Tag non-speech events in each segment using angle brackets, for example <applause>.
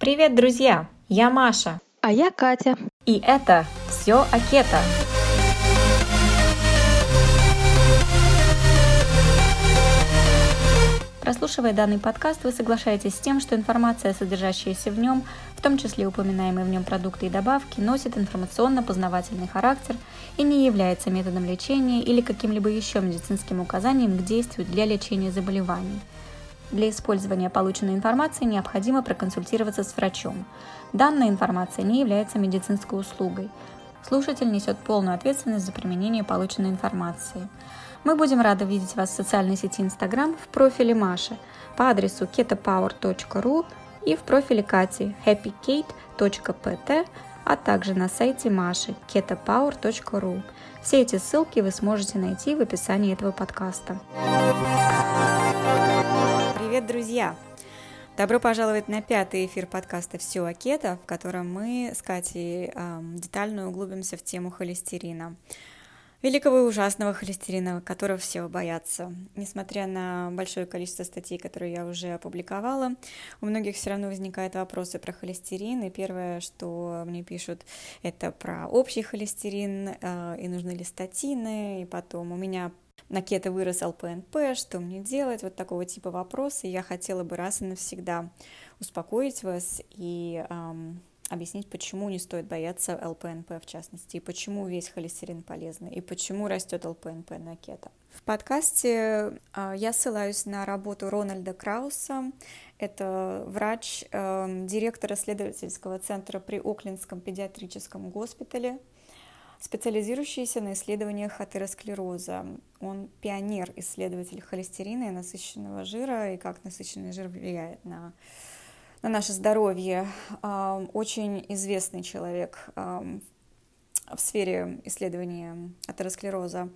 Привет, друзья! Я Маша. А я Катя. И это все о кето. Прослушивая данный подкаст, вы соглашаетесь с тем, что информация, содержащаяся в нем, в том числе упоминаемые в нем продукты и добавки, носит информационно-познавательный характер и не является методом лечения или каким-либо еще медицинским указанием к действию для лечения заболеваний. Для использования полученной информации необходимо проконсультироваться с врачом. Данная информация не является медицинской услугой. Слушатель несет полную ответственность за применение полученной информации. Мы будем рады видеть вас в социальной сети Instagram в профиле Маши по адресу ketopower.ru и в профиле Кати happykate.pt, а также на сайте Маши ketopower.ru. Все эти ссылки вы сможете найти в описании этого подкаста. Привет, друзья! Добро пожаловать на пятый эфир подкаста «Все о кето», в котором мы с Катей детально углубимся в тему холестерина великого и ужасного холестерина, которого все боятся. Несмотря на большое количество статей, которые я уже опубликовала, у многих все равно возникают вопросы про холестерин. И первое, что мне пишут, это про общий холестерин, э, и нужны ли статины, и потом у меня на кето вырос ЛПНП, что мне делать, вот такого типа вопросы. Я хотела бы раз и навсегда успокоить вас и эм, объяснить, почему не стоит бояться ЛПНП в частности, и почему весь холестерин полезный, и почему растет ЛПНП на кето. В подкасте э, я ссылаюсь на работу Рональда Крауса. Это врач, э, директор исследовательского центра при Оклендском педиатрическом госпитале, специализирующийся на исследованиях атеросклероза. Он пионер-исследователь холестерина и насыщенного жира, и как насыщенный жир влияет на на наше здоровье. Очень известный человек в сфере исследования атеросклероза.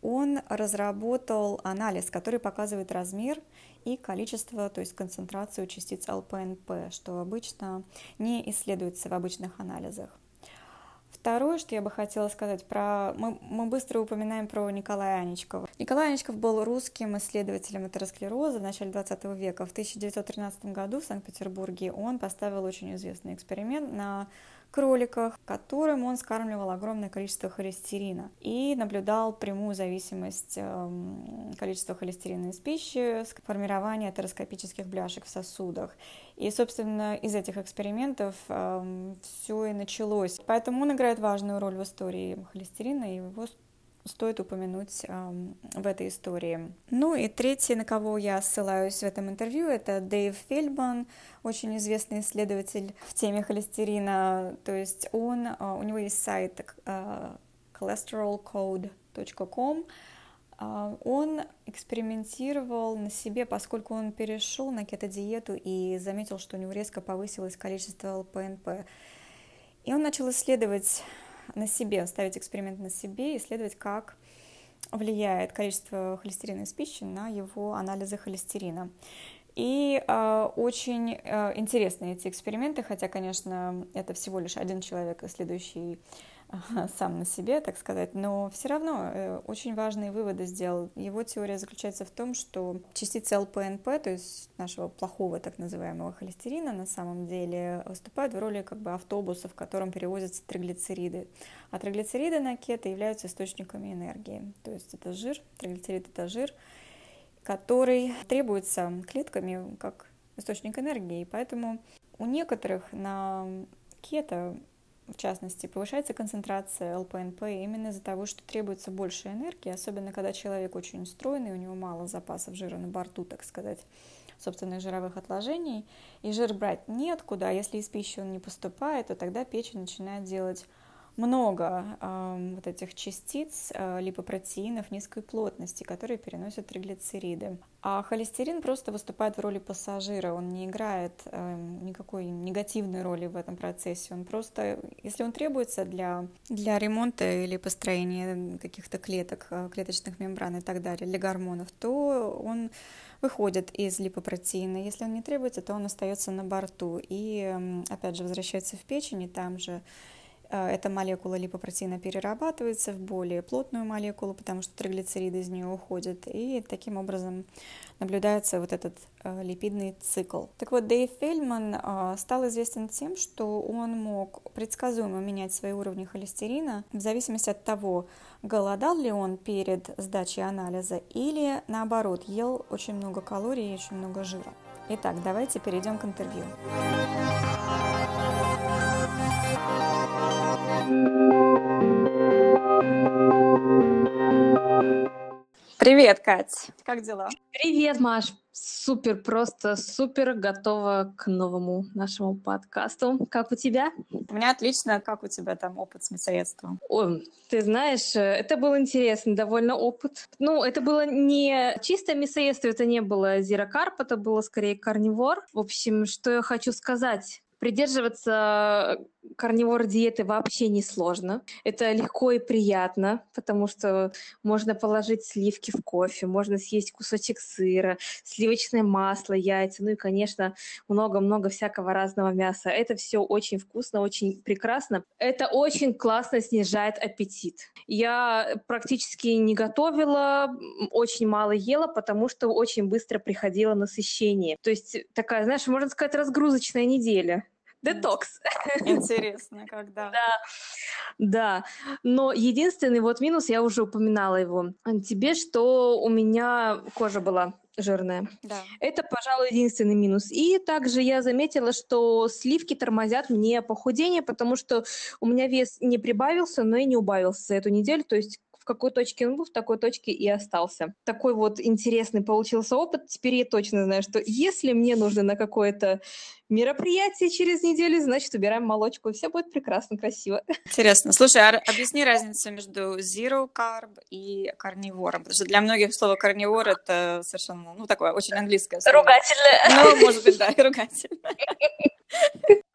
Он разработал анализ, который показывает размер и количество, то есть концентрацию частиц ЛПНП, что обычно не исследуется в обычных анализах. Второе, что я бы хотела сказать про... Мы, мы быстро упоминаем про Николая Аничкова. Николай Аничков был русским исследователем атеросклероза в начале 20 века. В 1913 году в Санкт-Петербурге он поставил очень известный эксперимент на кроликах, которым он скармливал огромное количество холестерина и наблюдал прямую зависимость эм, количества холестерина из пищи с формированием атероскопических бляшек в сосудах. И, собственно, из этих экспериментов эм, все и началось. Поэтому он играет важную роль в истории холестерина, и его стоит упомянуть э, в этой истории. Ну и третий, на кого я ссылаюсь в этом интервью, это Дэйв Фельдман, очень известный исследователь в теме холестерина. То есть он, э, у него есть сайт э, cholesterolcode.com, э, он экспериментировал на себе, поскольку он перешел на кето-диету и заметил, что у него резко повысилось количество ЛПНП. И он начал исследовать на себе, ставить эксперимент на себе исследовать, как влияет количество холестерина из пищи на его анализы холестерина. И э, очень э, интересны эти эксперименты, хотя, конечно, это всего лишь один человек, исследующий сам на себе, так сказать, но все равно э, очень важные выводы сделал. Его теория заключается в том, что частицы ЛПНП, то есть нашего плохого так называемого холестерина, на самом деле выступают в роли как бы автобуса, в котором перевозятся триглицериды. А триглицериды на кето являются источниками энергии. То есть это жир, триглицерид это жир, который требуется клетками как источник энергии. И поэтому у некоторых на кето в частности, повышается концентрация ЛПНП именно из-за того, что требуется больше энергии, особенно когда человек очень стройный, у него мало запасов жира на борту, так сказать, собственных жировых отложений, и жир брать неоткуда, а если из пищи он не поступает, то тогда печень начинает делать много э, вот этих частиц э, липопротеинов низкой плотности, которые переносят триглицериды. А холестерин просто выступает в роли пассажира, он не играет э, никакой негативной роли в этом процессе. Он просто, если он требуется для, для ремонта или построения каких-то клеток, э, клеточных мембран и так далее, для гормонов, то он выходит из липопротеина. Если он не требуется, то он остается на борту и, опять же, возвращается в печень, и там же эта молекула липопротеина перерабатывается в более плотную молекулу, потому что триглицериды из нее уходят, и таким образом наблюдается вот этот э, липидный цикл. Так вот, Дэйв Фельдман э, стал известен тем, что он мог предсказуемо менять свои уровни холестерина в зависимости от того, голодал ли он перед сдачей анализа или наоборот ел очень много калорий и очень много жира. Итак, давайте перейдем к интервью. Привет, Кать. Как дела? Привет, Маш. Супер, просто супер готова к новому нашему подкасту. Как у тебя? У меня отлично. Как у тебя там опыт с мясоедством? О, ты знаешь, это был интересный довольно опыт. Ну, это было не чисто мясоедство, это не было зирокарп, это было скорее карнивор. В общем, что я хочу сказать. Придерживаться карнивор диеты вообще не сложно. Это легко и приятно, потому что можно положить сливки в кофе, можно съесть кусочек сыра, сливочное масло, яйца, ну и, конечно, много-много всякого разного мяса. Это все очень вкусно, очень прекрасно. Это очень классно снижает аппетит. Я практически не готовила, очень мало ела, потому что очень быстро приходило насыщение. То есть такая, знаешь, можно сказать, разгрузочная неделя детокс. Интересно, когда. Да, да. Но единственный вот минус, я уже упоминала его тебе, что у меня кожа была жирная. Да. Это, пожалуй, единственный минус. И также я заметила, что сливки тормозят мне похудение, потому что у меня вес не прибавился, но и не убавился за эту неделю. То есть какой точке он был, в такой точке и остался. Такой вот интересный получился опыт. Теперь я точно знаю, что если мне нужно на какое-то мероприятие через неделю, значит, убираем молочку, и все будет прекрасно, красиво. Интересно. Слушай, а объясни разницу между zero carb и карнивором, потому что для многих слово карнивор это совершенно, ну, такое очень английское слово. Ругательное. Ну, может быть, да, ругательное.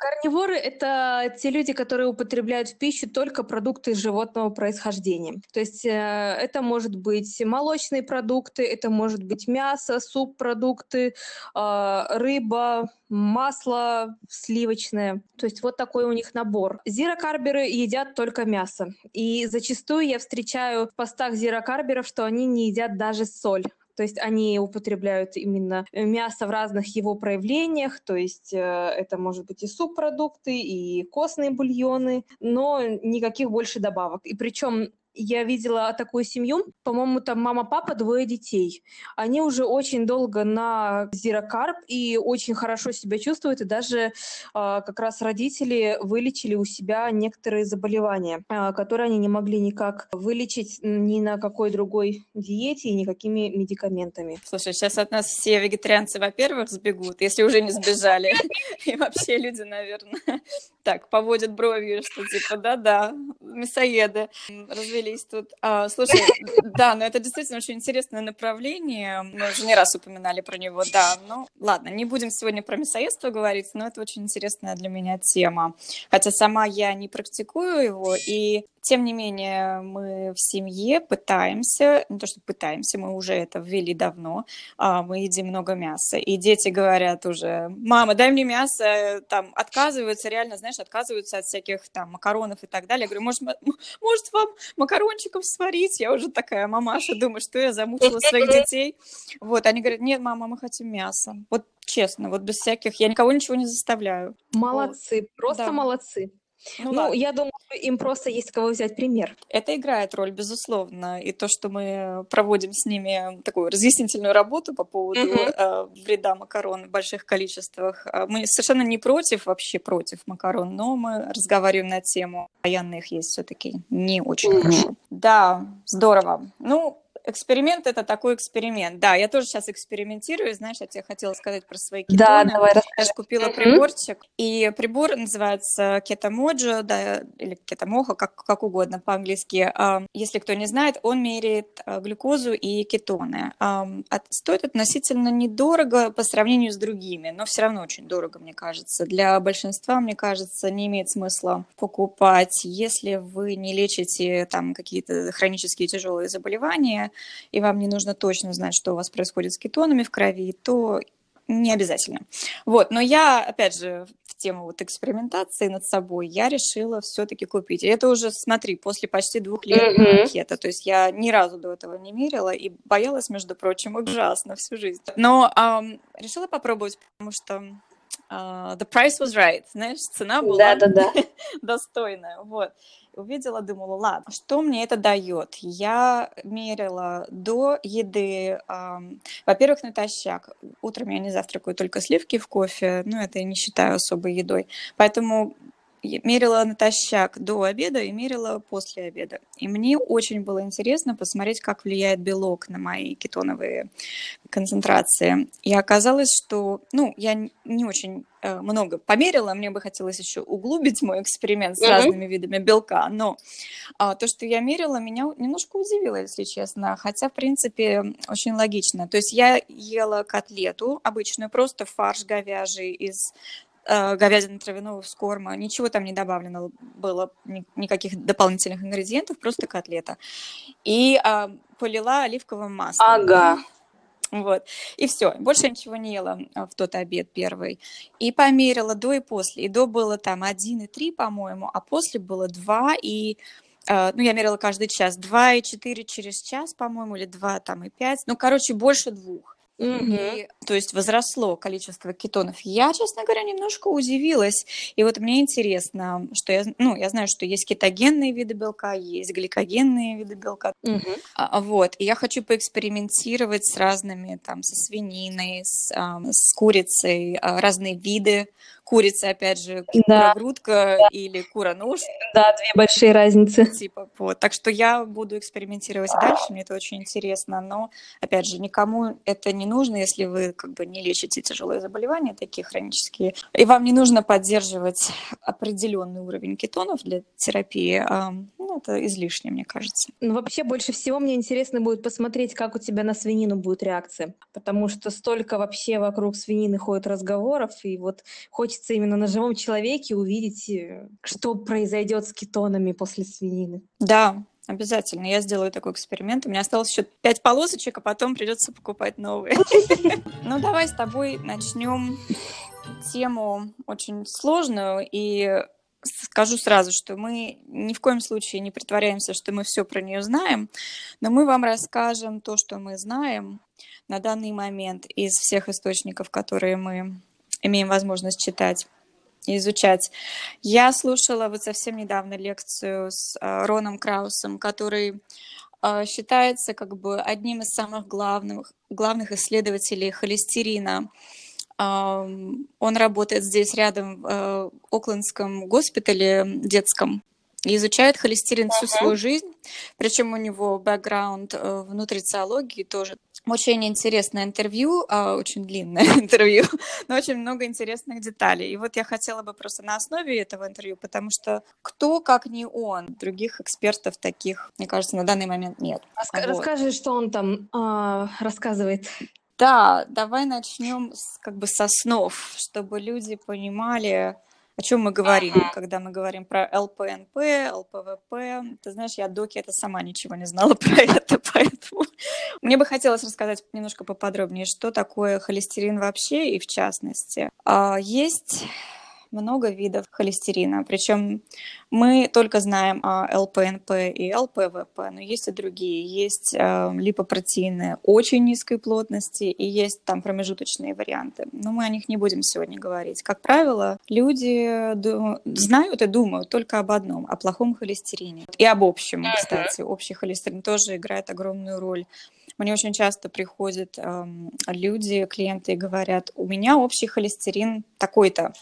Карниворы — это те люди, которые употребляют в пищу только продукты животного происхождения. То есть э, это может быть молочные продукты, это может быть мясо, субпродукты, э, рыба, масло сливочное. То есть вот такой у них набор. Зирокарберы едят только мясо. И зачастую я встречаю в постах зирокарберов, что они не едят даже соль. То есть они употребляют именно мясо в разных его проявлениях, то есть э, это может быть и субпродукты, и костные бульоны, но никаких больше добавок. И причем я видела такую семью, по-моему, там мама, папа, двое детей. Они уже очень долго на зирокарп и очень хорошо себя чувствуют, и даже э, как раз родители вылечили у себя некоторые заболевания, э, которые они не могли никак вылечить ни на какой другой диете и никакими медикаментами. Слушай, сейчас от нас все вегетарианцы, во-первых, сбегут, если уже не сбежали, <laughs> и вообще люди, наверное, так поводят бровью, что типа да-да, мясоеды разве развелись тут. А, слушай, да, но это действительно очень интересное направление. Мы уже не раз упоминали про него, да. Ну, ладно, не будем сегодня про мясоедство говорить, но это очень интересная для меня тема. Хотя сама я не практикую его, и тем не менее, мы в семье пытаемся, не то что пытаемся, мы уже это ввели давно, а, мы едим много мяса. И дети говорят уже, мама, дай мне мясо, там, отказываются, реально, знаешь, отказываются от всяких там макаронов и так далее. Я говорю, может, может вам макарончиков сварить? Я уже такая мамаша, думаю, что я замучила своих детей. Вот, они говорят, нет, мама, мы хотим мясо. Вот честно, вот без всяких, я никого ничего не заставляю. Молодцы, вот. просто да. молодцы. Ну, ну я думаю, им просто есть кого взять пример. Это играет роль, безусловно. И то, что мы проводим с ними такую разъяснительную работу по поводу uh-huh. э, вреда макарон в больших количествах. А мы совершенно не против, вообще против макарон, но мы разговариваем на тему. Постоянно их есть все-таки не очень uh-huh. хорошо. Да, здорово. Ну, эксперимент это такой эксперимент. Да, я тоже сейчас экспериментирую. Знаешь, я тебе хотела сказать про свои кетоны. Да, давай расскажи. Я же купила приборчик, и прибор называется кетомоджо, да, или кетомоха, как, как угодно по-английски. Если кто не знает, он меряет а, глюкозу и кетоны. Стоит относительно недорого по сравнению с другими, но все равно очень дорого, мне кажется. Для большинства, мне кажется, не имеет смысла покупать, если вы не лечите там какие-то хронические тяжелые заболевания, и вам не нужно точно знать, что у вас происходит с кетонами в крови, то не обязательно. Вот, но я, опять же, в тему вот экспериментации над собой, я решила все-таки купить. И это уже, смотри, после почти двух лет mm-hmm. пакета. То есть я ни разу до этого не мерила и боялась, между прочим, ужасно всю жизнь. Но эм, решила попробовать, потому что Uh, the price was right, знаешь, цена была да, да, да. достойная, вот. Увидела, думала, ладно, что мне это дает? Я мерила до еды, um, во-первых, натощак. Утром я не завтракаю только сливки в кофе, ну, это я не считаю особой едой. Поэтому мерила натощак до обеда и мерила после обеда. И мне очень было интересно посмотреть, как влияет белок на мои кетоновые концентрации. И оказалось, что, ну, я не очень э, много померила, мне бы хотелось еще углубить мой эксперимент с mm-hmm. разными видами белка, но а, то, что я мерила, меня немножко удивило, если честно, хотя, в принципе, очень логично. То есть я ела котлету обычную, просто фарш говяжий из э, говядины травяного с корма, ничего там не добавлено было, ни, никаких дополнительных ингредиентов, просто котлета. И э, полила оливковым маслом. Ага. Вот. И все. Больше ничего не ела а, в тот обед первый. И померила до и после. И до было там 1,3, по-моему, а после было 2 и Uh, ну, я мерила каждый час, 2,4 через час, по-моему, или 2 там и 5, ну, короче, больше двух. Угу. И, то есть возросло количество кетонов. Я, честно говоря, немножко удивилась. И вот мне интересно, что я, ну, я знаю, что есть кетогенные виды белка, есть гликогенные виды белка. Угу. А, вот. И я хочу поэкспериментировать с разными, там, со свининой, с, а, с курицей, а, разные виды курица, опять же, да. кура-грудка да. или кура-нож. Да, две большие разницы. Типа, вот. Так что я буду экспериментировать дальше, мне это очень интересно, но, опять же, никому это не нужно, если вы как бы не лечите тяжелые заболевания, такие хронические, и вам не нужно поддерживать определенный уровень кетонов для терапии, ну, это излишне, мне кажется. Ну, вообще, больше всего мне интересно будет посмотреть, как у тебя на свинину будет реакция, потому что столько вообще вокруг свинины ходит разговоров, и вот хочется хочется именно на живом человеке увидеть, э, что произойдет с кетонами после свинины. Да, Обязательно. Я сделаю такой эксперимент. У меня осталось еще пять полосочек, а потом придется покупать новые. <laughs> Ну, давай с тобой начнем тему очень сложную. И скажу сразу, что мы ни в коем случае не притворяемся, что мы все про нее знаем, но мы вам расскажем то, что мы знаем на данный момент из всех источников, которые мы имеем возможность читать и изучать. Я слушала вот совсем недавно лекцию с э, Роном Краусом, который э, считается как бы одним из самых главных, главных исследователей холестерина. Он работает здесь рядом в э, Оклендском госпитале детском и изучает холестерин всю свою жизнь. Причем у него бэкграунд в нутрициологии тоже. Очень интересное интервью, а, очень длинное <laughs> интервью, но очень много интересных деталей. И вот я хотела бы просто на основе этого интервью, потому что кто, как не он, других экспертов таких, мне кажется, на данный момент нет. Раска- вот. Расскажи, что он там э, рассказывает. Да, давай начнем с, как бы со снов, чтобы люди понимали, о чем мы говорим, uh-huh. когда мы говорим про ЛПНП, ЛПВП. Ты знаешь, я доки это сама ничего не знала <laughs> про это, поэтому мне бы хотелось рассказать немножко поподробнее, что такое холестерин вообще и в частности. А, есть много видов холестерина. Причем мы только знаем о ЛПНП и ЛПВП, но есть и другие. Есть э, липопротеины очень низкой плотности и есть там промежуточные варианты. Но мы о них не будем сегодня говорить. Как правило, люди знают и думают только об одном, о плохом холестерине. И об общем, кстати. Общий холестерин тоже играет огромную роль. Мне очень часто приходят эм, люди, клиенты и говорят, у меня общий холестерин такой-то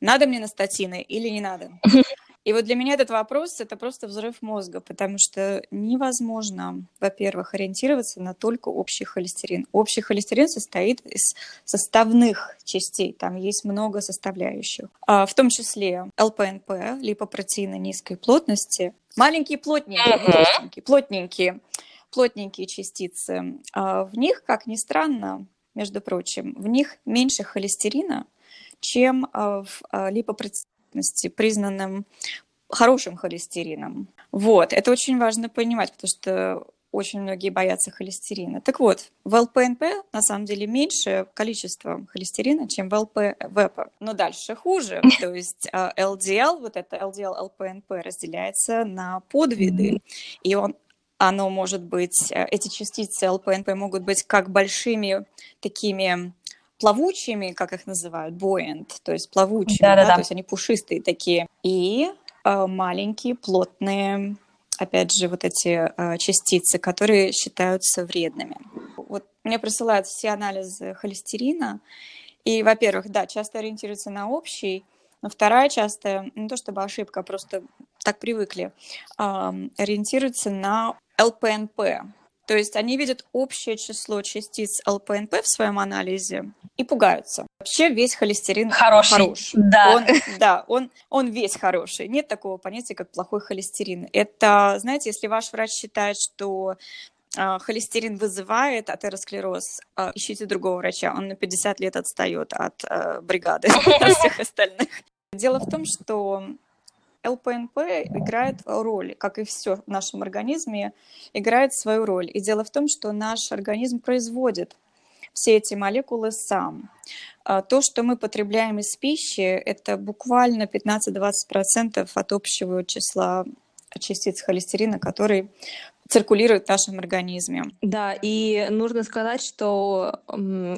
надо мне на статины или не надо. <laughs> И вот для меня этот вопрос — это просто взрыв мозга, потому что невозможно, во-первых, ориентироваться на только общий холестерин. Общий холестерин состоит из составных частей, там есть много составляющих, а, в том числе ЛПНП, липопротеины низкой плотности, маленькие плотненькие, uh-huh. плотненькие, плотненькие частицы. А в них, как ни странно, между прочим, в них меньше холестерина, чем а, в а, липопротеинности, признанным хорошим холестерином. Вот, это очень важно понимать, потому что очень многие боятся холестерина. Так вот, в ЛПНП на самом деле меньше количество холестерина, чем в ЛПВП. Но дальше хуже. То есть LDL, вот это LDL-ЛПНП разделяется на подвиды. И он оно может быть, э, эти частицы ЛПНП могут быть как большими такими плавучими, как их называют, buoyant, то есть плавучими, да, да, да, то есть они пушистые такие, и э, маленькие плотные опять же, вот эти э, частицы, которые считаются вредными. Вот мне присылают все анализы холестерина, и, во-первых, да, часто ориентируются на общий, но вторая часто, не то чтобы ошибка, а просто так привыкли, э, ориентируются на ЛПНП. То есть они видят общее число частиц ЛПНП в своем анализе и пугаются. Вообще весь холестерин хороший. хорош. Да. Он, да, он, он весь хороший. Нет такого понятия, как плохой холестерин. Это, знаете, если ваш врач считает, что э, холестерин вызывает атеросклероз, э, ищите другого врача. Он на 50 лет отстает от э, бригады <laughs> всех остальных. Дело в том, что ЛПНП играет роль, как и все в нашем организме, играет свою роль. И дело в том, что наш организм производит все эти молекулы сам. А то, что мы потребляем из пищи, это буквально 15-20% от общего числа частиц холестерина, который циркулирует в нашем организме. Да, и нужно сказать, что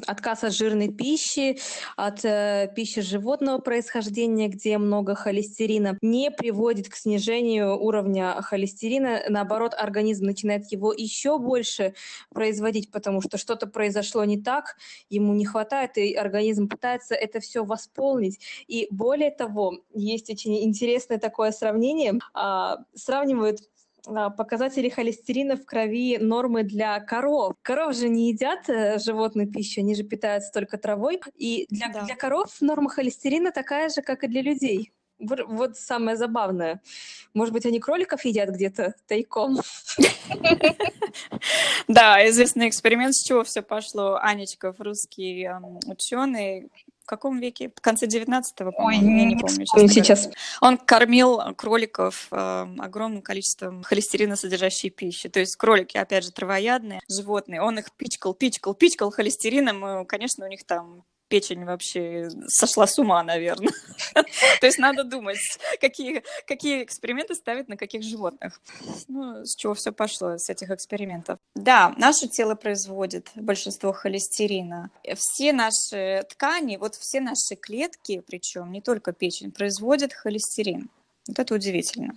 отказ от жирной пищи, от э, пищи животного происхождения, где много холестерина, не приводит к снижению уровня холестерина. Наоборот, организм начинает его еще больше производить, потому что что-то произошло не так, ему не хватает, и организм пытается это все восполнить. И более того, есть очень интересное такое сравнение. А, сравнивают показатели холестерина в крови нормы для коров. Коров же не едят э, животную пищу, они же питаются только травой. И для, да. для коров норма холестерина такая же, как и для людей. Вот, вот самое забавное. Может быть, они кроликов едят где-то тайком? <laughs> Да, известный эксперимент, с чего все пошло. Анечков, русский ученый, в каком веке? В конце 19-го, по-моему, Ой, я не помню. Сейчас. Он кормил кроликов э, огромным количеством холестерина содержащей пищи. То есть кролики, опять же, травоядные животные. Он их пичкал, пичкал, пичкал холестерином. И, конечно, у них там печень вообще сошла с ума, наверное. <laughs> То есть надо думать, какие, какие эксперименты ставить на каких животных. Ну, с чего все пошло, с этих экспериментов. Да, наше тело производит большинство холестерина. Все наши ткани, вот все наши клетки, причем не только печень, производят холестерин. Вот это удивительно.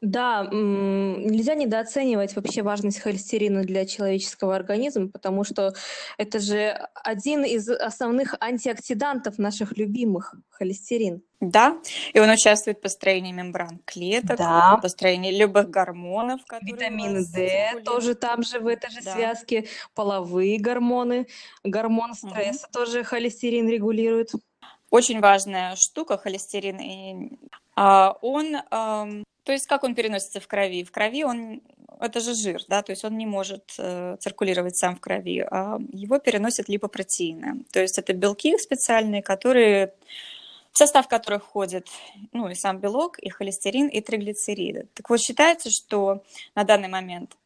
Да, нельзя недооценивать вообще важность холестерина для человеческого организма, потому что это же один из основных антиоксидантов наших любимых холестерин. Да, и он участвует в построении мембран клеток, да. в построении любых гормонов. Витамин D тоже там же в этой же да. связке, половые гормоны, гормон стресса угу. тоже холестерин регулирует. Очень важная штука холестерин, и а, он то есть как он переносится в крови? В крови он, это же жир, да, то есть он не может э, циркулировать сам в крови, а его переносят липопротеины. То есть это белки специальные, которые в состав которых входит ну, и сам белок, и холестерин, и триглицериды. Так вот, считается, что на данный момент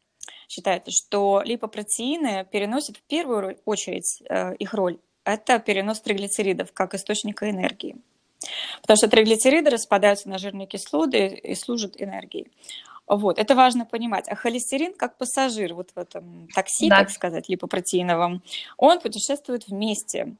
считается, что липопротеины переносят в первую очередь э, их роль – это перенос триглицеридов как источника энергии. Потому что триглицериды распадаются на жирные кислоты и служат энергией. Вот, это важно понимать. А холестерин, как пассажир вот в этом такси, да. так сказать, липопротеиновом, он путешествует вместе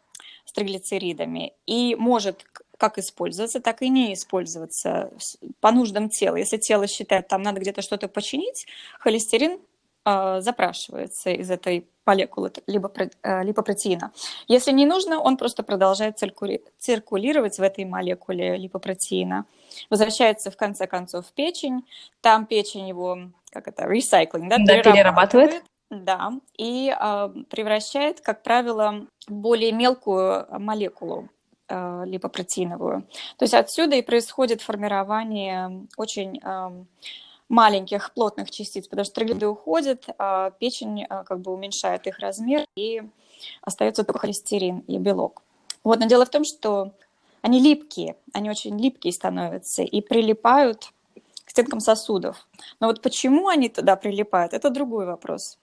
с триглицеридами и может как использоваться, так и не использоваться по нуждам тела. Если тело считает, там надо где-то что-то починить, холестерин запрашивается из этой молекулы либо, э, липопротеина. Если не нужно, он просто продолжает циркулировать в этой молекуле липопротеина, возвращается в конце концов в печень, там печень его, как это, recycling, да, да перерабатывает. Да, и э, превращает, как правило, в более мелкую молекулу э, липопротеиновую. То есть отсюда и происходит формирование очень э, маленьких плотных частиц, потому что триглиды уходят, а печень а, как бы уменьшает их размер, и остается только холестерин и белок. Вот, но дело в том, что они липкие, они очень липкие становятся и прилипают к стенкам сосудов. Но вот почему они туда прилипают, это другой вопрос.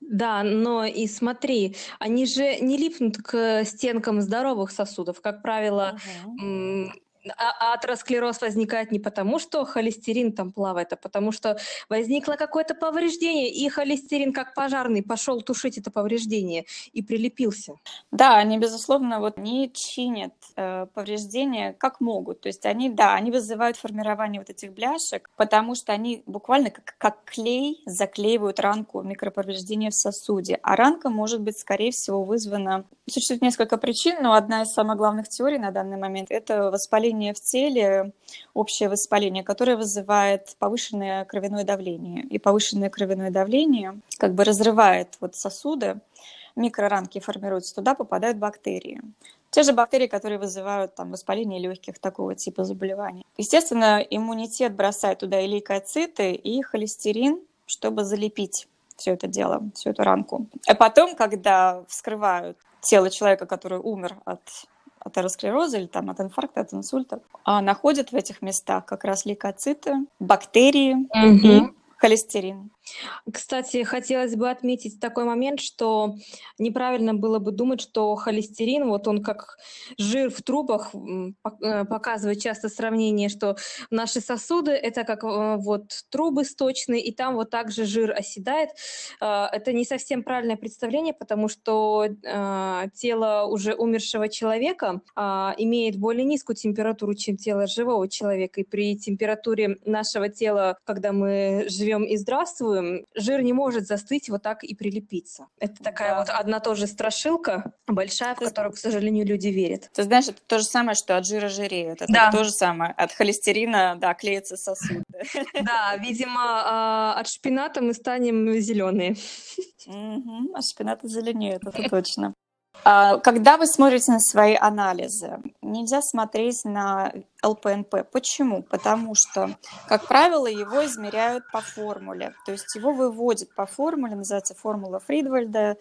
Да, но и смотри, они же не липнут к стенкам здоровых сосудов. Как правило, uh-huh. А, атеросклероз возникает не потому, что холестерин там плавает, а потому что возникло какое-то повреждение, и холестерин, как пожарный, пошел тушить это повреждение и прилепился. Да, они, безусловно, вот не чинят э, повреждения как могут. То есть они, да, они вызывают формирование вот этих бляшек, потому что они буквально как, как клей заклеивают ранку микроповреждения в сосуде. А ранка может быть, скорее всего, вызвана... Существует несколько причин, но одна из самых главных теорий на данный момент – это воспаление воспаление в теле, общее воспаление, которое вызывает повышенное кровяное давление. И повышенное кровяное давление как бы разрывает вот сосуды, микроранки формируются, туда попадают бактерии. Те же бактерии, которые вызывают там, воспаление легких, такого типа заболеваний. Естественно, иммунитет бросает туда и лейкоциты, и холестерин, чтобы залепить все это дело, всю эту ранку. А потом, когда вскрывают тело человека, который умер от атеросклероза или там от инфаркта, от инсульта, а находят в этих местах как раз лейкоциты, бактерии угу. и холестерин. Кстати, хотелось бы отметить такой момент, что неправильно было бы думать, что холестерин, вот он как жир в трубах, э, показывает часто сравнение, что наши сосуды – это как э, вот трубы сточные, и там вот так же жир оседает. Э, это не совсем правильное представление, потому что тело уже умершего человека имеет более низкую температуру, чем тело живого человека, и при температуре нашего тела, когда мы живем и здравствуем, чувствуем, жир не может застыть вот так и прилепиться. Это такая да. вот одна тоже страшилка большая, в которую, к сожалению, люди верят. Ты знаешь, это то же самое, что от жира жиреют. Это да. то же самое. От холестерина, да, клеятся сосуды. <laughs> Да, видимо, а, от шпината мы станем зеленые. От шпината зеленеют, это точно. А, когда вы смотрите на свои анализы, нельзя смотреть на ЛПНП. Почему? Потому что, как правило, его измеряют по формуле. То есть его выводят по формуле, называется формула Фридвальда,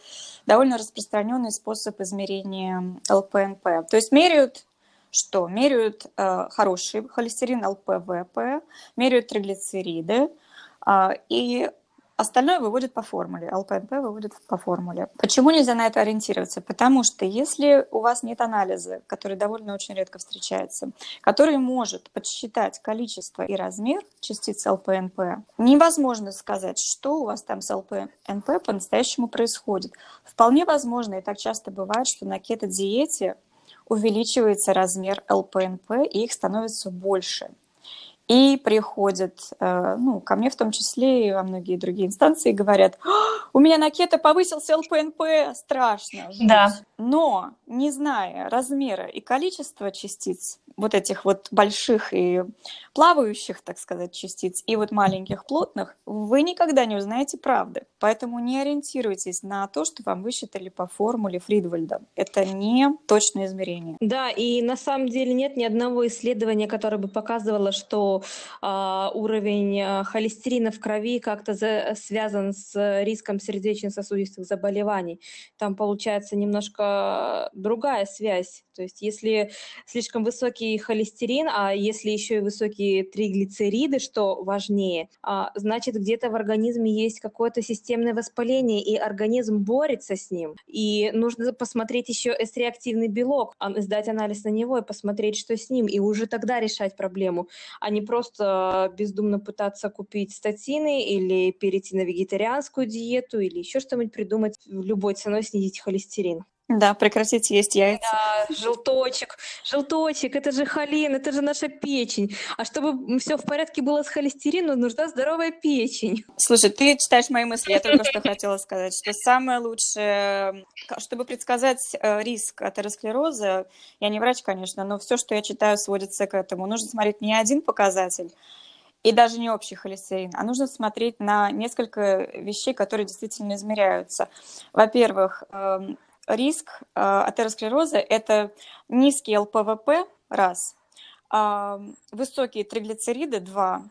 довольно распространенный способ измерения ЛПНП. То есть меряют что? Меряют э, хороший холестерин ЛПВП, меряют триглицериды, э, и Остальное выводит по формуле, ЛПНП выводит по формуле. Почему нельзя на это ориентироваться? Потому что если у вас нет анализа, который довольно очень редко встречается, который может подсчитать количество и размер частиц ЛПНП, невозможно сказать, что у вас там с ЛПНП по-настоящему происходит. Вполне возможно, и так часто бывает, что на кето-диете увеличивается размер ЛПНП, и их становится больше. И приходят, э, ну, ко мне в том числе и во многие другие инстанции, говорят, у меня на кето повысился ЛПНП, страшно, жуть. Да. Но, не зная размера и количества частиц, вот этих вот больших и плавающих, так сказать, частиц, и вот маленьких плотных, вы никогда не узнаете правды. Поэтому не ориентируйтесь на то, что вам высчитали по формуле Фридвальда. Это не точное измерение. Да, и на самом деле нет ни одного исследования, которое бы показывало, что э, уровень э, холестерина в крови как-то за, связан с риском сердечно-сосудистых заболеваний. Там получается немножко другая связь. То есть если слишком высокий холестерин, а если еще и высокие триглицериды, что важнее, а, значит где-то в организме есть какое-то системное воспаление, и организм борется с ним. И нужно посмотреть еще S-реактивный белок, а, сдать анализ на него и посмотреть, что с ним, и уже тогда решать проблему, а не просто бездумно пытаться купить статины или перейти на вегетарианскую диету или еще что-нибудь придумать, любой ценой снизить холестерин. Да, прекратить есть яйца. Да, желточек, желточек, это же холин, это же наша печень. А чтобы все в порядке было с холестерином, нужна здоровая печень. Слушай, ты читаешь мои мысли, я только что хотела сказать, что самое лучшее, чтобы предсказать э, риск атеросклероза, я не врач, конечно, но все, что я читаю, сводится к этому. Нужно смотреть не один показатель, и даже не общий холестерин, а нужно смотреть на несколько вещей, которые действительно измеряются. Во-первых, эм, риск э, атеросклероза – это низкий ЛПВП, раз, э, высокие триглицериды, два,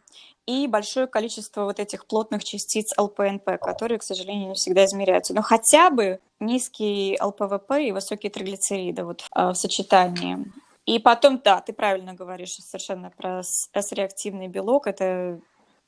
и большое количество вот этих плотных частиц ЛПНП, которые, к сожалению, не всегда измеряются. Но хотя бы низкий ЛПВП и высокие триглицериды вот, э, в сочетании. И потом, да, ты правильно говоришь совершенно про С-реактивный белок. Это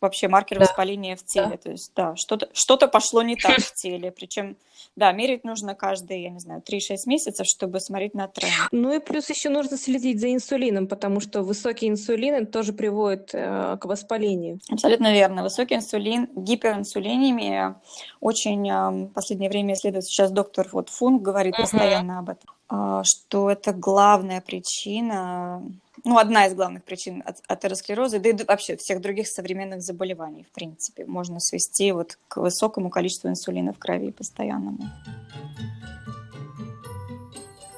вообще маркер да. воспаления в теле. Да. То есть, да, что-то что пошло не так в <laughs> теле. Причем, да, мерить нужно каждые, я не знаю, 3-6 месяцев, чтобы смотреть на тренд. Ну и плюс еще нужно следить за инсулином, потому что высокий инсулин тоже приводит э, к воспалению. Абсолютно верно. Высокий инсулин, гиперинсулинемия очень э, в последнее время исследует сейчас доктор вот Функ говорит uh-huh. постоянно об этом, э, что это главная причина ну, одна из главных причин атеросклероза, да и вообще всех других современных заболеваний, в принципе, можно свести вот к высокому количеству инсулина в крови постоянному.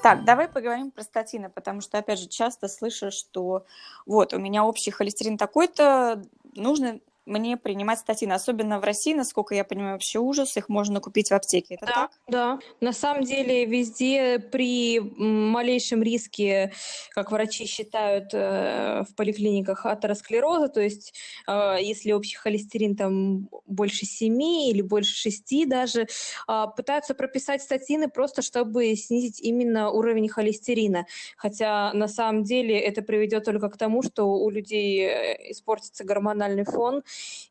Так, давай поговорим про статины, потому что, опять же, часто слышу, что вот, у меня общий холестерин такой-то, нужно мне принимать статины, особенно в России, насколько я понимаю, вообще ужас, их можно купить в аптеке, это да, так? Да, на самом деле везде при малейшем риске, как врачи считают э, в поликлиниках атеросклероза, то есть э, если общий холестерин там больше 7 или больше 6 даже, э, пытаются прописать статины просто, чтобы снизить именно уровень холестерина, хотя на самом деле это приведет только к тому, что у людей э, испортится гормональный фон,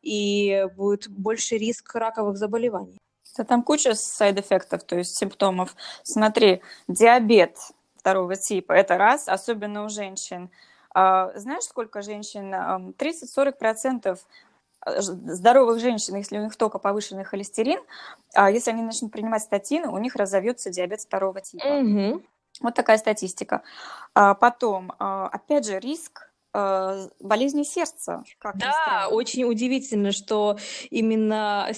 и будет больше риск раковых заболеваний. Да там куча сайд-эффектов, то есть симптомов. Смотри, диабет второго типа, это раз, особенно у женщин. А, знаешь, сколько женщин? 30-40% э, здоровых женщин, если у них только повышенный холестерин, а если они начнут принимать статины, у них разовьется диабет второго типа. Угу. Вот такая статистика. А потом, опять же, риск э, болезни сердца. Как да, очень удивительно, что именно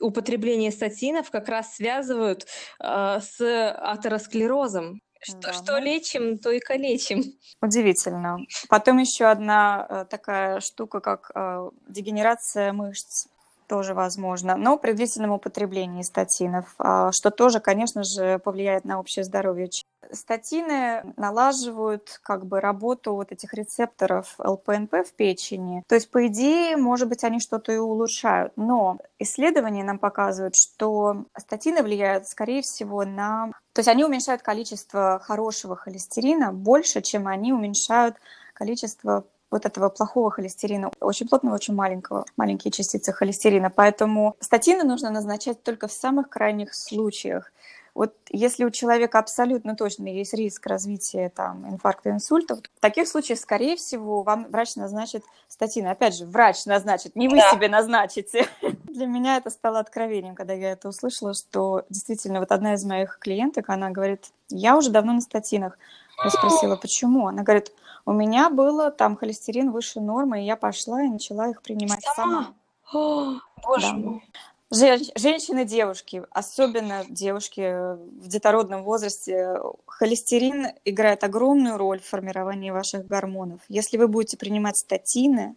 употребление статинов как раз связывают э, с атеросклерозом. Что, да, что лечим, то и калечим. Удивительно. Потом еще одна э, такая штука, как э, дегенерация мышц тоже возможно, но при длительном употреблении статинов, э, что тоже, конечно же, повлияет на общее здоровье статины налаживают как бы работу вот этих рецепторов ЛПНП в печени. То есть, по идее, может быть, они что-то и улучшают. Но исследования нам показывают, что статины влияют, скорее всего, на... То есть они уменьшают количество хорошего холестерина больше, чем они уменьшают количество вот этого плохого холестерина, очень плотного, очень маленького, маленькие частицы холестерина. Поэтому статины нужно назначать только в самых крайних случаях. Вот если у человека абсолютно точно есть риск развития там, инфаркта, инсульта, в таких случаях, скорее всего, вам врач назначит статины. Опять же, врач назначит, не вы да. себе назначите. <laughs> Для меня это стало откровением, когда я это услышала, что действительно вот одна из моих клиенток, она говорит, я уже давно на статинах. Я спросила, почему? Она говорит, у меня было там холестерин выше нормы, и я пошла и начала их принимать сама. сама. О, боже да. мой женщины, девушки, особенно девушки в детородном возрасте, холестерин играет огромную роль в формировании ваших гормонов. Если вы будете принимать статины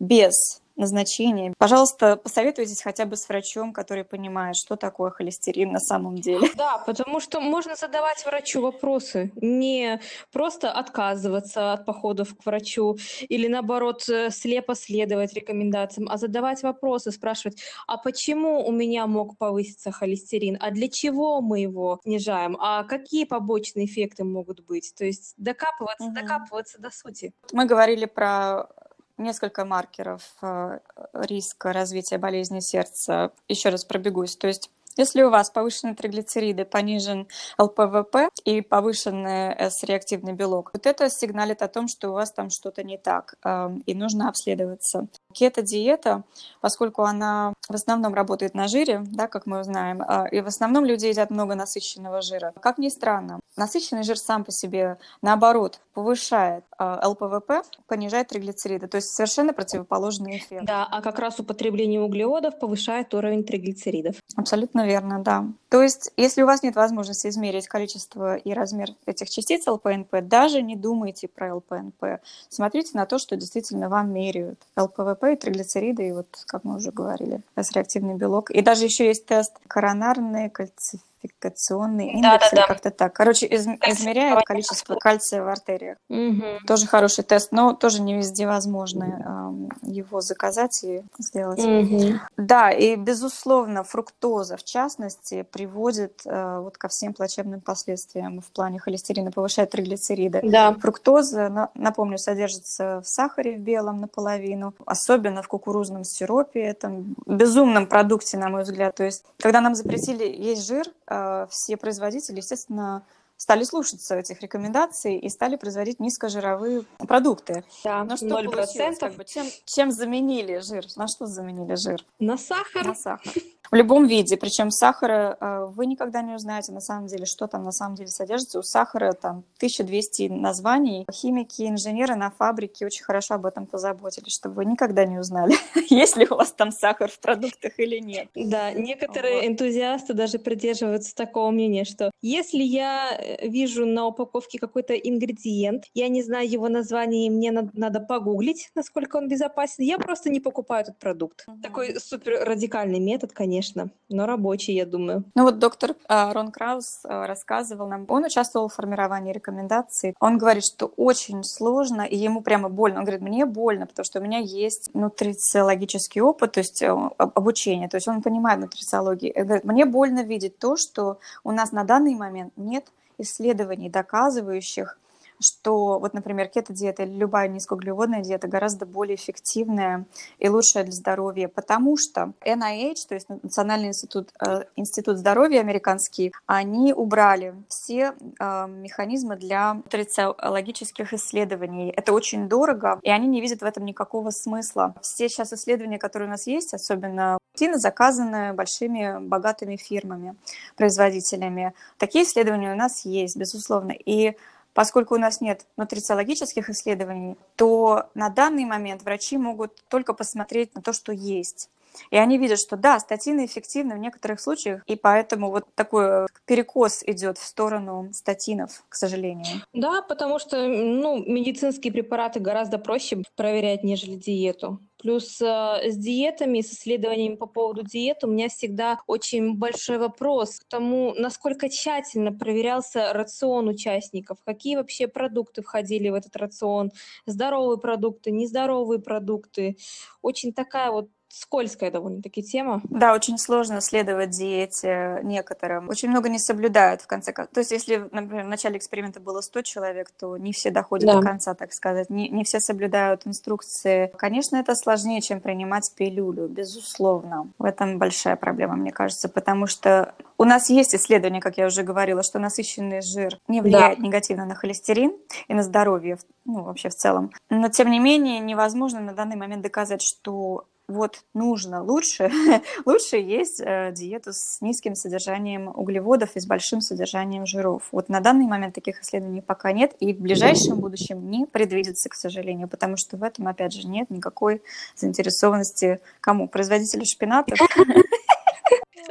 без назначения. Пожалуйста, посоветуйтесь хотя бы с врачом, который понимает, что такое холестерин на самом деле. Да, потому что можно задавать врачу вопросы, не просто отказываться от походов к врачу или наоборот э, слепо следовать рекомендациям, а задавать вопросы, спрашивать, а почему у меня мог повыситься холестерин, а для чего мы его снижаем, а какие побочные эффекты могут быть. То есть докапываться, угу. докапываться до сути. Мы говорили про несколько маркеров э, риска развития болезни сердца. Еще раз пробегусь. То есть если у вас повышенные триглицериды, понижен ЛПВП и повышенный С-реактивный белок, вот это сигналит о том, что у вас там что-то не так, эм, и нужно обследоваться. Кето-диета, поскольку она в основном работает на жире, да, как мы знаем, э, и в основном люди едят много насыщенного жира. Как ни странно, насыщенный жир сам по себе, наоборот, повышает э, ЛПВП, понижает триглицериды, то есть совершенно противоположный эффект. Да, а как раз употребление углеводов повышает уровень триглицеридов. Абсолютно верно, да. То есть, если у вас нет возможности измерить количество и размер этих частиц ЛПНП, даже не думайте про ЛПНП. Смотрите на то, что действительно вам меряют. ЛПВП и триглицериды, и вот, как мы уже говорили, С-реактивный белок. И даже еще есть тест коронарный кальцификационный индекс, да, да, да. как-то так. Короче, из, измеряют количество кальция в артерии. калориях. Угу. Тоже хороший тест, но тоже не везде возможно э, его заказать и сделать. Угу. Да, и безусловно фруктоза в частности приводит э, вот ко всем плачебным последствиям в плане холестерина, повышает триглицериды. Да. Фруктоза, напомню, содержится в сахаре в белом наполовину, особенно в кукурузном сиропе, это безумном продукте, на мой взгляд. То есть, когда нам запретили есть жир, э, все производители, естественно, стали слушаться этих рекомендаций и стали производить низкожировые продукты. Да, Но что 0%. получилось? Как бы, чем, чем заменили жир? На что заменили жир? На сахар. На сахар. В любом виде, причем сахара э, вы никогда не узнаете на самом деле, что там на самом деле содержится. У сахара там 1200 названий. Химики, инженеры на фабрике очень хорошо об этом позаботились, чтобы вы никогда не узнали, <laughs> есть ли у вас там сахар в продуктах или нет. Да, некоторые вот. энтузиасты даже придерживаются такого мнения, что если я э, вижу на упаковке какой-то ингредиент, я не знаю его название, и мне надо, надо погуглить, насколько он безопасен, я просто не покупаю этот продукт. Угу. Такой супер радикальный метод, конечно конечно, но рабочий, я думаю. Ну вот доктор а, Рон Краус а, рассказывал нам, он участвовал в формировании рекомендаций. Он говорит, что очень сложно, и ему прямо больно. Он говорит, мне больно, потому что у меня есть нутрициологический опыт, то есть э, обучение, то есть он понимает нутрициологию. Он говорит, мне больно видеть то, что у нас на данный момент нет исследований, доказывающих, что вот, например, кето-диета или любая низкоуглеводная диета гораздо более эффективная и лучшая для здоровья, потому что NIH, то есть Национальный институт, э, институт здоровья американский, они убрали все э, механизмы для нутрициологических исследований. Это очень дорого, и они не видят в этом никакого смысла. Все сейчас исследования, которые у нас есть, особенно Тины заказаны большими богатыми фирмами, производителями. Такие исследования у нас есть, безусловно. И Поскольку у нас нет нутрициологических исследований, то на данный момент врачи могут только посмотреть на то, что есть. И они видят, что да, статины эффективны в некоторых случаях, и поэтому вот такой перекос идет в сторону статинов, к сожалению. Да, потому что ну, медицинские препараты гораздо проще проверять, нежели диету. Плюс э, с диетами, с исследованиями по поводу диет у меня всегда очень большой вопрос к тому, насколько тщательно проверялся рацион участников, какие вообще продукты входили в этот рацион, здоровые продукты, нездоровые продукты. Очень такая вот скользкая довольно-таки тема. Да, очень сложно следовать диете некоторым. Очень много не соблюдают в конце концов. То есть, если, например, в начале эксперимента было 100 человек, то не все доходят да. до конца, так сказать. Не, не все соблюдают инструкции. Конечно, это сложнее, чем принимать пилюлю, безусловно. В этом большая проблема, мне кажется, потому что у нас есть исследование, как я уже говорила, что насыщенный жир не влияет да. негативно на холестерин и на здоровье, ну, вообще в целом. Но, тем не менее, невозможно на данный момент доказать, что вот нужно лучше, <laughs> лучше есть э, диету с низким содержанием углеводов и с большим содержанием жиров. Вот на данный момент таких исследований пока нет, и в ближайшем будущем не предвидится, к сожалению, потому что в этом, опять же, нет никакой заинтересованности кому? Производителю шпината?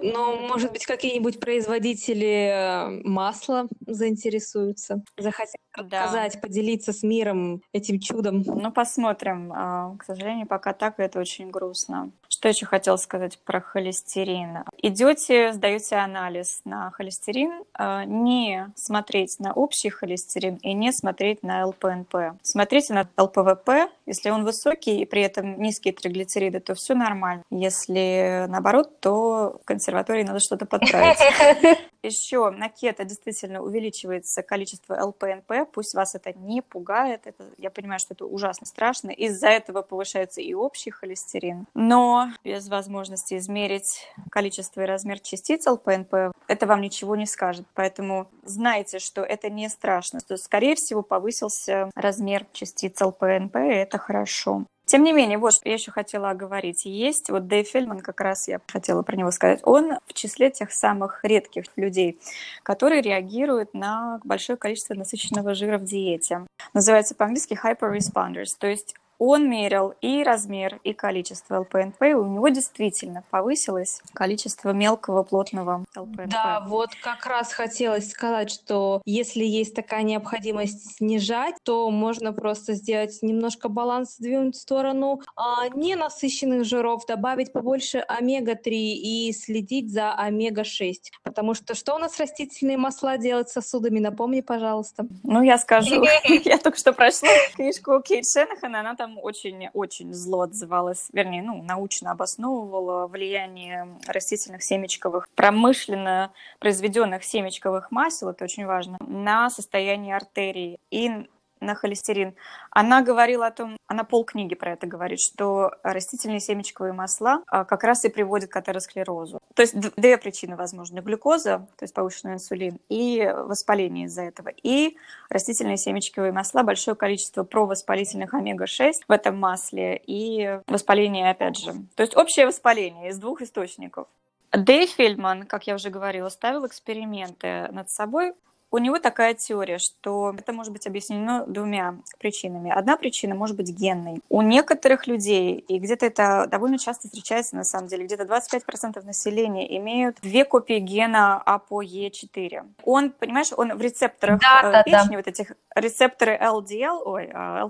Но, может быть, какие-нибудь производители э, масла заинтересуются, захотят рассказать, да. поделиться с миром этим чудом. Ну, посмотрим. А, к сожалению, пока так, и это очень грустно. Что еще хотел сказать про холестерин? Идете, сдаете анализ на холестерин, а, не смотреть на общий холестерин и не смотреть на ЛПНП. Смотрите на ЛПВП, если он высокий и при этом низкие триглицериды, то все нормально. Если наоборот, то консерватории надо что-то подправить. <laughs> Еще на кето действительно увеличивается количество ЛПНП, пусть вас это не пугает, это, я понимаю, что это ужасно страшно, из-за этого повышается и общий холестерин, но без возможности измерить количество и размер частиц ЛПНП, это вам ничего не скажет, поэтому знайте, что это не страшно, что, скорее всего, повысился размер частиц ЛПНП, и это хорошо. Тем не менее, вот что я еще хотела оговорить. Есть вот Дэйв Фельдман, как раз я хотела про него сказать, он в числе тех самых редких людей, которые реагируют на большое количество насыщенного жира в диете. Называется по-английски hyper responders, то есть он мерил и размер, и количество ЛПНП, и у него действительно повысилось количество мелкого плотного ЛПНП. Да, вот как раз хотелось сказать, что если есть такая необходимость снижать, то можно просто сделать немножко баланс, сдвинуть в сторону а, ненасыщенных жиров, добавить побольше омега-3 и следить за омега-6. Потому что что у нас растительные масла делают с сосудами? Напомни, пожалуйста. Ну, я скажу. <laughs> Я только что прошла книжку Кейт Шенахан, она там очень-очень зло отзывалась, вернее, ну, научно обосновывала влияние растительных семечковых, промышленно произведенных семечковых масел, это очень важно, на состояние артерий и на холестерин. Она говорила о том, она полкниги про это говорит, что растительные семечковые масла а, как раз и приводят к атеросклерозу. То есть две причины возможны. Глюкоза, то есть повышенный инсулин, и воспаление из-за этого. И растительные семечковые масла, большое количество провоспалительных омега-6 в этом масле, и воспаление опять же. То есть общее воспаление из двух источников. Дэйв Фельдман, как я уже говорила, ставил эксперименты над собой у него такая теория, что это может быть объяснено двумя причинами. Одна причина может быть генной. У некоторых людей, и где-то это довольно часто встречается на самом деле, где-то 25% населения имеют две копии гена ApoE4. Он, понимаешь, он в рецепторах да, да, печени, да. вот этих рецепторы LDL, ой, а,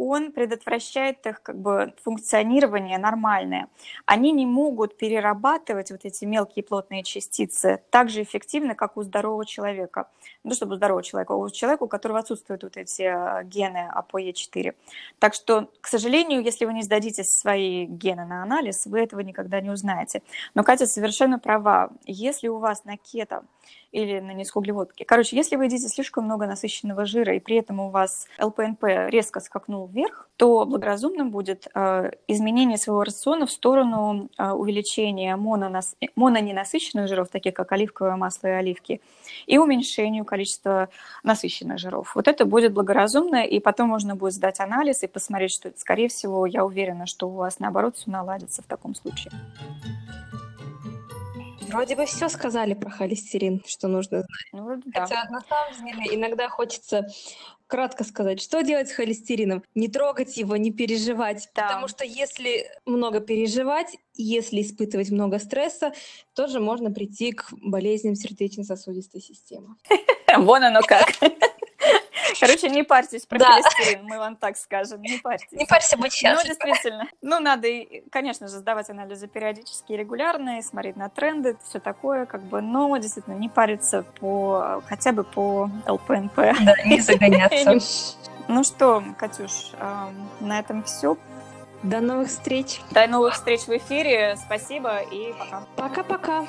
он предотвращает их как бы функционирование нормальное. Они не могут перерабатывать вот эти мелкие плотные частицы так же эффективно, как у здорового человека. Ну, чтобы у здорового человека, у человека, у которого отсутствуют вот эти э, гены ApoE4. Так что, к сожалению, если вы не сдадите свои гены на анализ, вы этого никогда не узнаете. Но Катя совершенно права. Если у вас на кето или на низкоуглеводки. Короче, если вы едите слишком много насыщенного жира, и при этом у вас ЛПНП резко скакнул вверх, то благоразумным будет э, изменение своего рациона в сторону э, увеличения мононас... мононенасыщенных жиров, таких как оливковое масло и оливки, и уменьшению количества насыщенных жиров. Вот это будет благоразумно, и потом можно будет сдать анализ и посмотреть, что, скорее всего, я уверена, что у вас, наоборот, все наладится в таком случае. Вроде бы все сказали про холестерин, что нужно знать. Ну, да. Хотя на самом деле иногда хочется кратко сказать, что делать с холестерином. Не трогать его, не переживать. Да. Потому что если много переживать, если испытывать много стресса, тоже можно прийти к болезням сердечно-сосудистой системы. <laughs> Вон оно как. Короче, не парьтесь про да. холестерин, мы вам так скажем, не парьтесь. Не парься, будь счастлив. Ну, действительно. Ну, надо, конечно же, сдавать анализы периодически и регулярно, смотреть на тренды, все такое, как бы, но действительно не париться по, хотя бы по ЛПНП. Да, не <laughs> загоняться. Ну что, Катюш, на этом все. До новых встреч. До новых встреч в эфире. Спасибо и пока. Пока-пока.